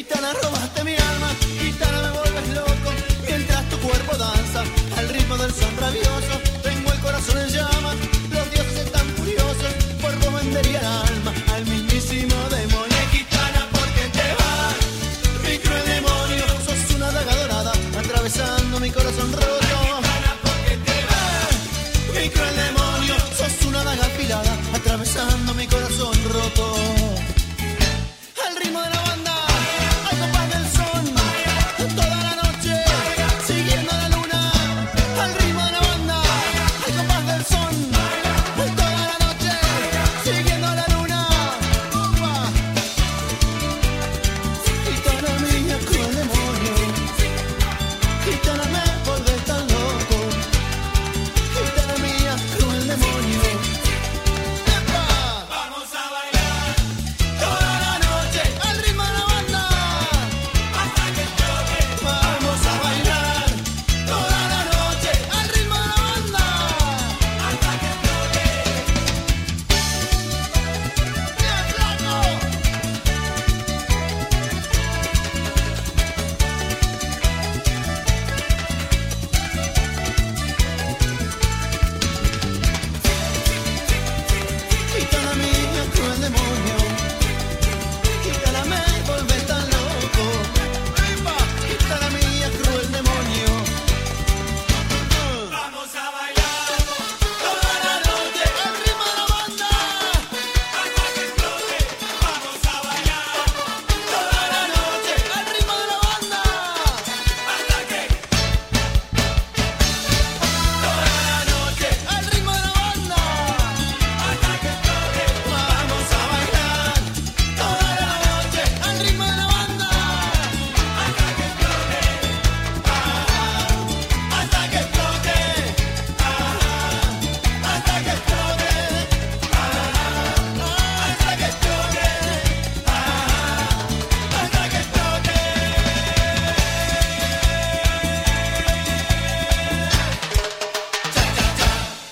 Gitana robaste mi alma, gitana me vuelves loco mientras tu cuerpo danza al ritmo del son rabioso.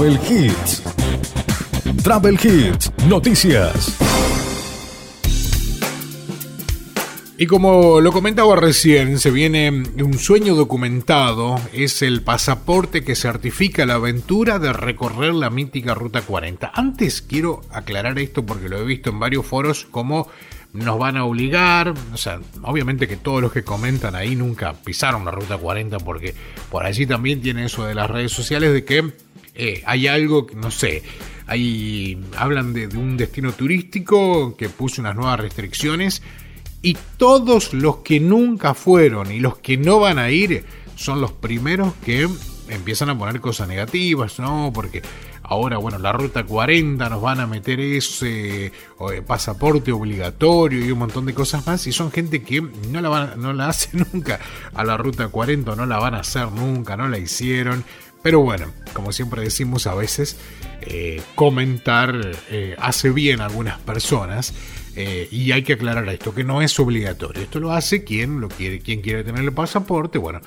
Travel Hits. Travel Hits, noticias. Y como lo comentaba recién, se viene un sueño documentado, es el pasaporte que certifica la aventura de recorrer la mítica Ruta 40. Antes quiero aclarar esto porque lo he visto en varios foros como nos van a obligar, o sea, obviamente que todos los que comentan ahí nunca pisaron la Ruta 40 porque por allí también tiene eso de las redes sociales de que eh, hay algo, no sé, ahí hablan de, de un destino turístico que puso unas nuevas restricciones y todos los que nunca fueron y los que no van a ir son los primeros que empiezan a poner cosas negativas, ¿no? Porque ahora, bueno, la ruta 40 nos van a meter ese eh, pasaporte obligatorio y un montón de cosas más. Y son gente que no la, van, no la hace nunca a la ruta 40, no la van a hacer nunca, no la hicieron. Pero bueno, como siempre decimos, a veces eh, comentar eh, hace bien a algunas personas. Eh, y hay que aclarar esto, que no es obligatorio. Esto lo hace quien lo quiere, quien quiere tener el pasaporte, bueno,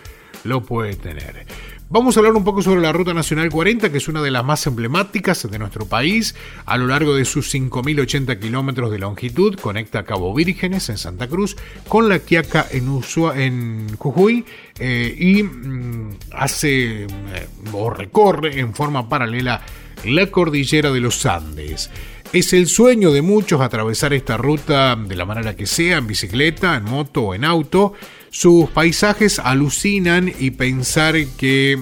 lo puede tener. Vamos a hablar un poco sobre la Ruta Nacional 40, que es una de las más emblemáticas de nuestro país. A lo largo de sus 5.080 kilómetros de longitud, conecta Cabo Vírgenes en Santa Cruz con La Quiaca en, Usua, en Jujuy eh, y mm, hace eh, o recorre en forma paralela la cordillera de los Andes. Es el sueño de muchos atravesar esta ruta de la manera que sea, en bicicleta, en moto o en auto. Sus paisajes alucinan y pensar que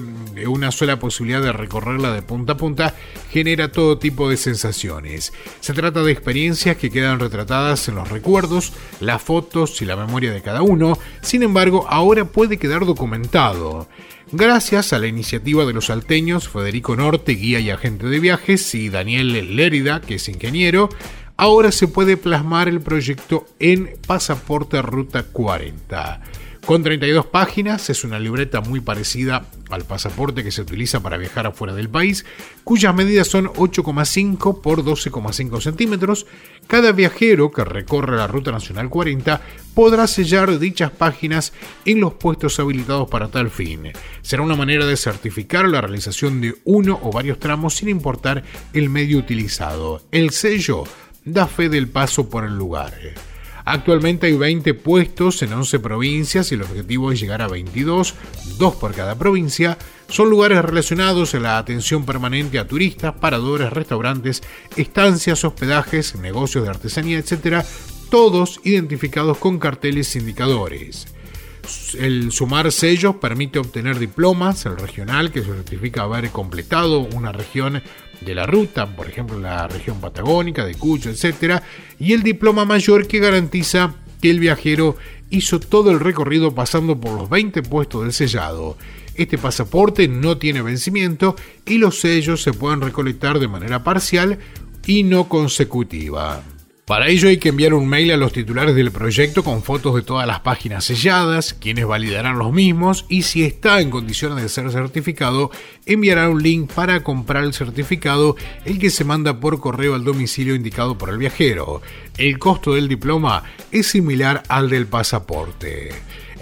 una sola posibilidad de recorrerla de punta a punta genera todo tipo de sensaciones. Se trata de experiencias que quedan retratadas en los recuerdos, las fotos y la memoria de cada uno, sin embargo ahora puede quedar documentado. Gracias a la iniciativa de los salteños Federico Norte, guía y agente de viajes, y Daniel Lérida, que es ingeniero, ahora se puede plasmar el proyecto en Pasaporte Ruta 40. Con 32 páginas, es una libreta muy parecida al pasaporte que se utiliza para viajar afuera del país, cuyas medidas son 8,5 por 12,5 centímetros. Cada viajero que recorre la Ruta Nacional 40 podrá sellar dichas páginas en los puestos habilitados para tal fin. Será una manera de certificar la realización de uno o varios tramos sin importar el medio utilizado. El sello da fe del paso por el lugar. Actualmente hay 20 puestos en 11 provincias y el objetivo es llegar a 22, dos por cada provincia. Son lugares relacionados a la atención permanente a turistas, paradores, restaurantes, estancias, hospedajes, negocios de artesanía, etc. Todos identificados con carteles indicadores. El sumar sellos permite obtener diplomas, el regional que certifica haber completado una región de la ruta, por ejemplo la región patagónica, de Cuyo, etc. Y el diploma mayor que garantiza que el viajero hizo todo el recorrido pasando por los 20 puestos del sellado. Este pasaporte no tiene vencimiento y los sellos se pueden recolectar de manera parcial y no consecutiva. Para ello hay que enviar un mail a los titulares del proyecto con fotos de todas las páginas selladas, quienes validarán los mismos y si está en condiciones de ser certificado, enviarán un link para comprar el certificado, el que se manda por correo al domicilio indicado por el viajero. El costo del diploma es similar al del pasaporte.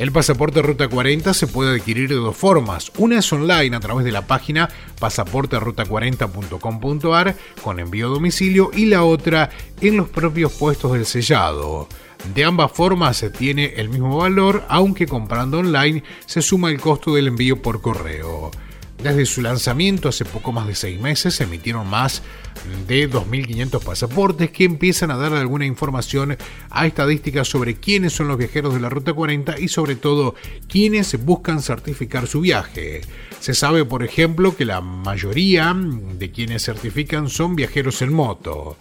El pasaporte Ruta 40 se puede adquirir de dos formas. Una es online a través de la página pasaporteruta40.com.ar con envío a domicilio y la otra en los propios puestos del sellado. De ambas formas se tiene el mismo valor, aunque comprando online se suma el costo del envío por correo. Desde su lanzamiento hace poco más de seis meses se emitieron más de 2.500 pasaportes que empiezan a dar alguna información a estadísticas sobre quiénes son los viajeros de la Ruta 40 y sobre todo quiénes buscan certificar su viaje. Se sabe, por ejemplo, que la mayoría de quienes certifican son viajeros en moto.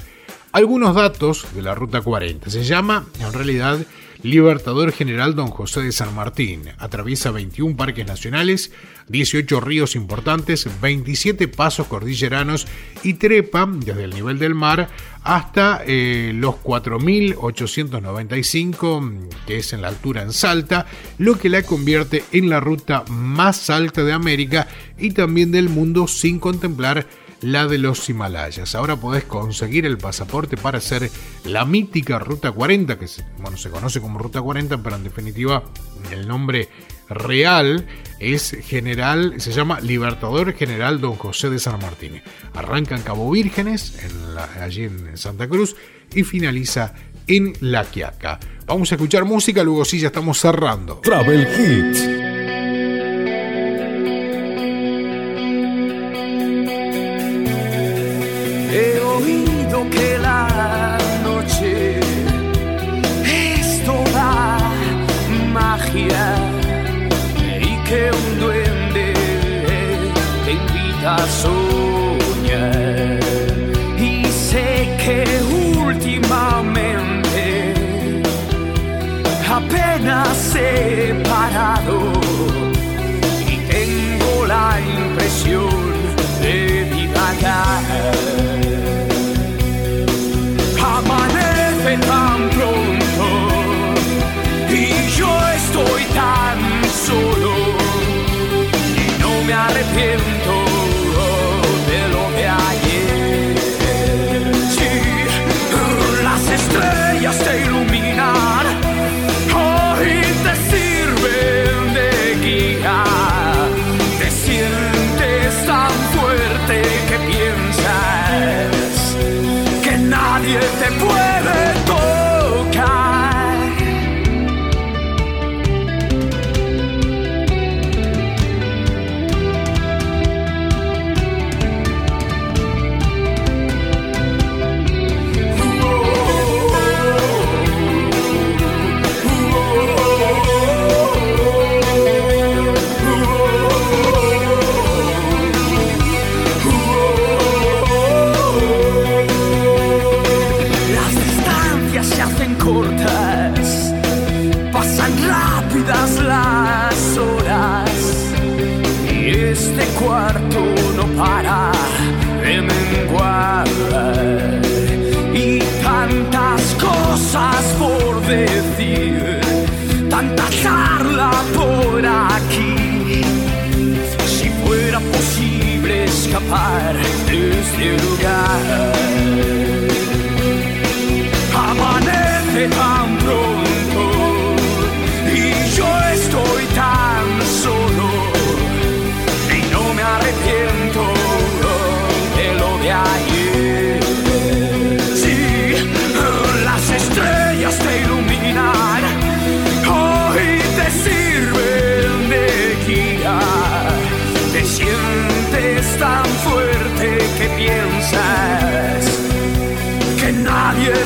Algunos datos de la Ruta 40. Se llama, en realidad, Libertador General Don José de San Martín. Atraviesa 21 parques nacionales, 18 ríos importantes, 27 pasos cordilleranos y trepa desde el nivel del mar hasta eh, los 4.895, que es en la altura en Salta, lo que la convierte en la ruta más alta de América y también del mundo sin contemplar la de los Himalayas. Ahora podés conseguir el pasaporte para hacer la mítica Ruta 40, que se, bueno, se conoce como Ruta 40, pero en definitiva el nombre real es general, se llama Libertador General Don José de San Martín. Arranca en Cabo Vírgenes, en allí en Santa Cruz, y finaliza en La Quiaca. Vamos a escuchar música, luego sí ya estamos cerrando. Travel Hits.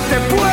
te puedo.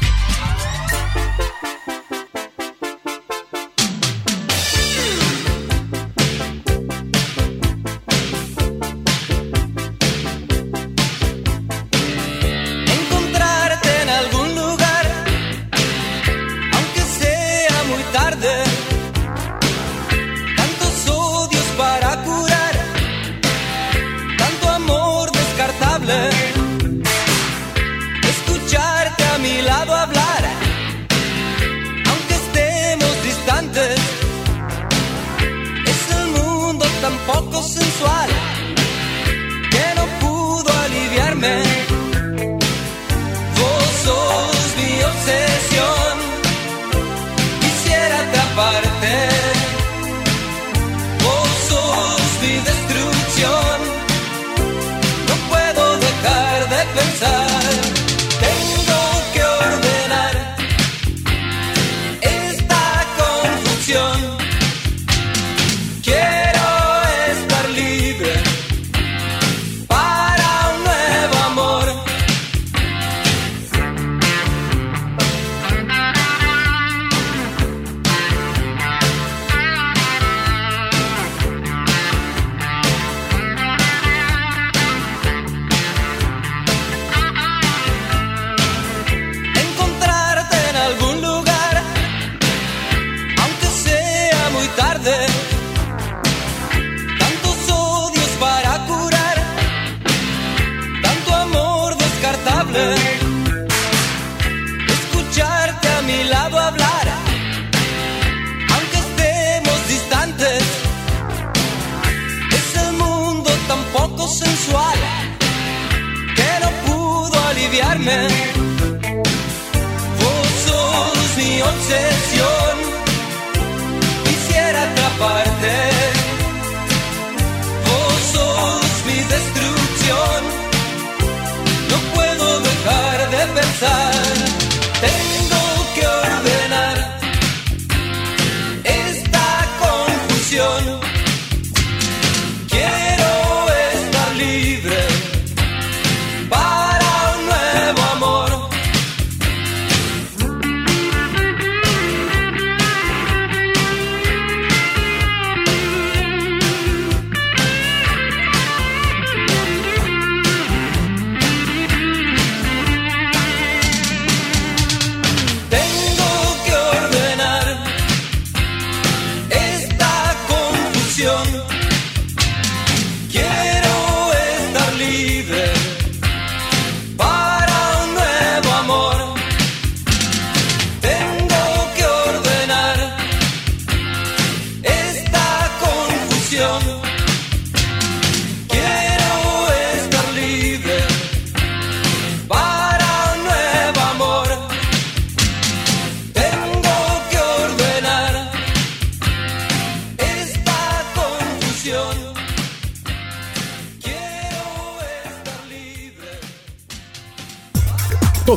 No puedo dejar de pensar.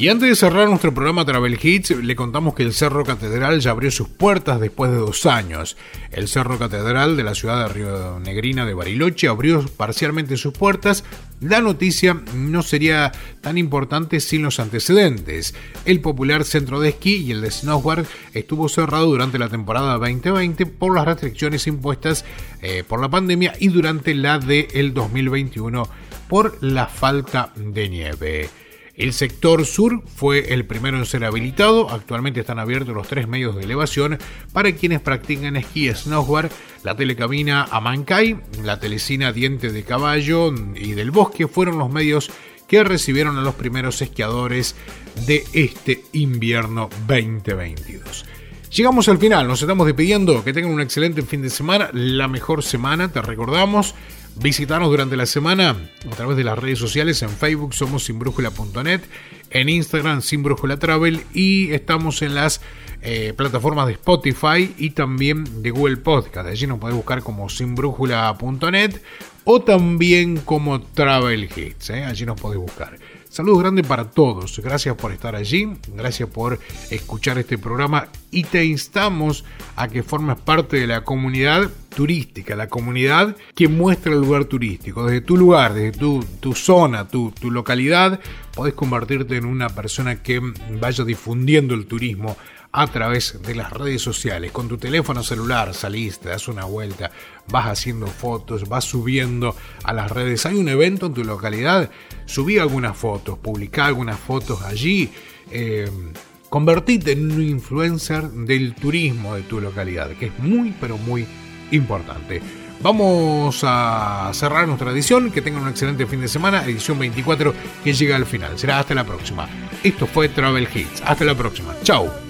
Y antes de cerrar nuestro programa Travel Hits, le contamos que el Cerro Catedral ya abrió sus puertas después de dos años. El Cerro Catedral de la ciudad de Río Negrina de Bariloche abrió parcialmente sus puertas. La noticia no sería tan importante sin los antecedentes. El popular centro de esquí y el de snowboard estuvo cerrado durante la temporada 2020 por las restricciones impuestas eh, por la pandemia y durante la del 2021 por la falta de nieve. El sector sur fue el primero en ser habilitado. Actualmente están abiertos los tres medios de elevación para quienes practican esquí snowboard. La telecabina Amancay, la telecina Diente de Caballo y del Bosque fueron los medios que recibieron a los primeros esquiadores de este invierno 2022. Llegamos al final, nos estamos despidiendo. Que tengan un excelente fin de semana, la mejor semana, te recordamos. Visitarnos durante la semana a través de las redes sociales. En Facebook somos sinbrújula.net, en Instagram Sin Brújula Travel y estamos en las eh, plataformas de Spotify y también de Google Podcast. Allí nos podés buscar como sinbrújula.net o también como Travel Hits. ¿eh? Allí nos podés buscar. Saludos grandes para todos. Gracias por estar allí. Gracias por escuchar este programa. Y te instamos a que formes parte de la comunidad turística, la comunidad que muestra el lugar turístico. Desde tu lugar, desde tu, tu zona, tu, tu localidad, podés convertirte en una persona que vaya difundiendo el turismo a través de las redes sociales. Con tu teléfono celular salís, te das una vuelta, vas haciendo fotos, vas subiendo a las redes. Hay un evento en tu localidad, subí algunas fotos, publicá algunas fotos allí. Eh, convertite en un influencer del turismo de tu localidad, que es muy, pero muy importante. Vamos a cerrar nuestra edición. Que tengan un excelente fin de semana. Edición 24 que llega al final. Será hasta la próxima. Esto fue Travel Hits. Hasta la próxima. Chau.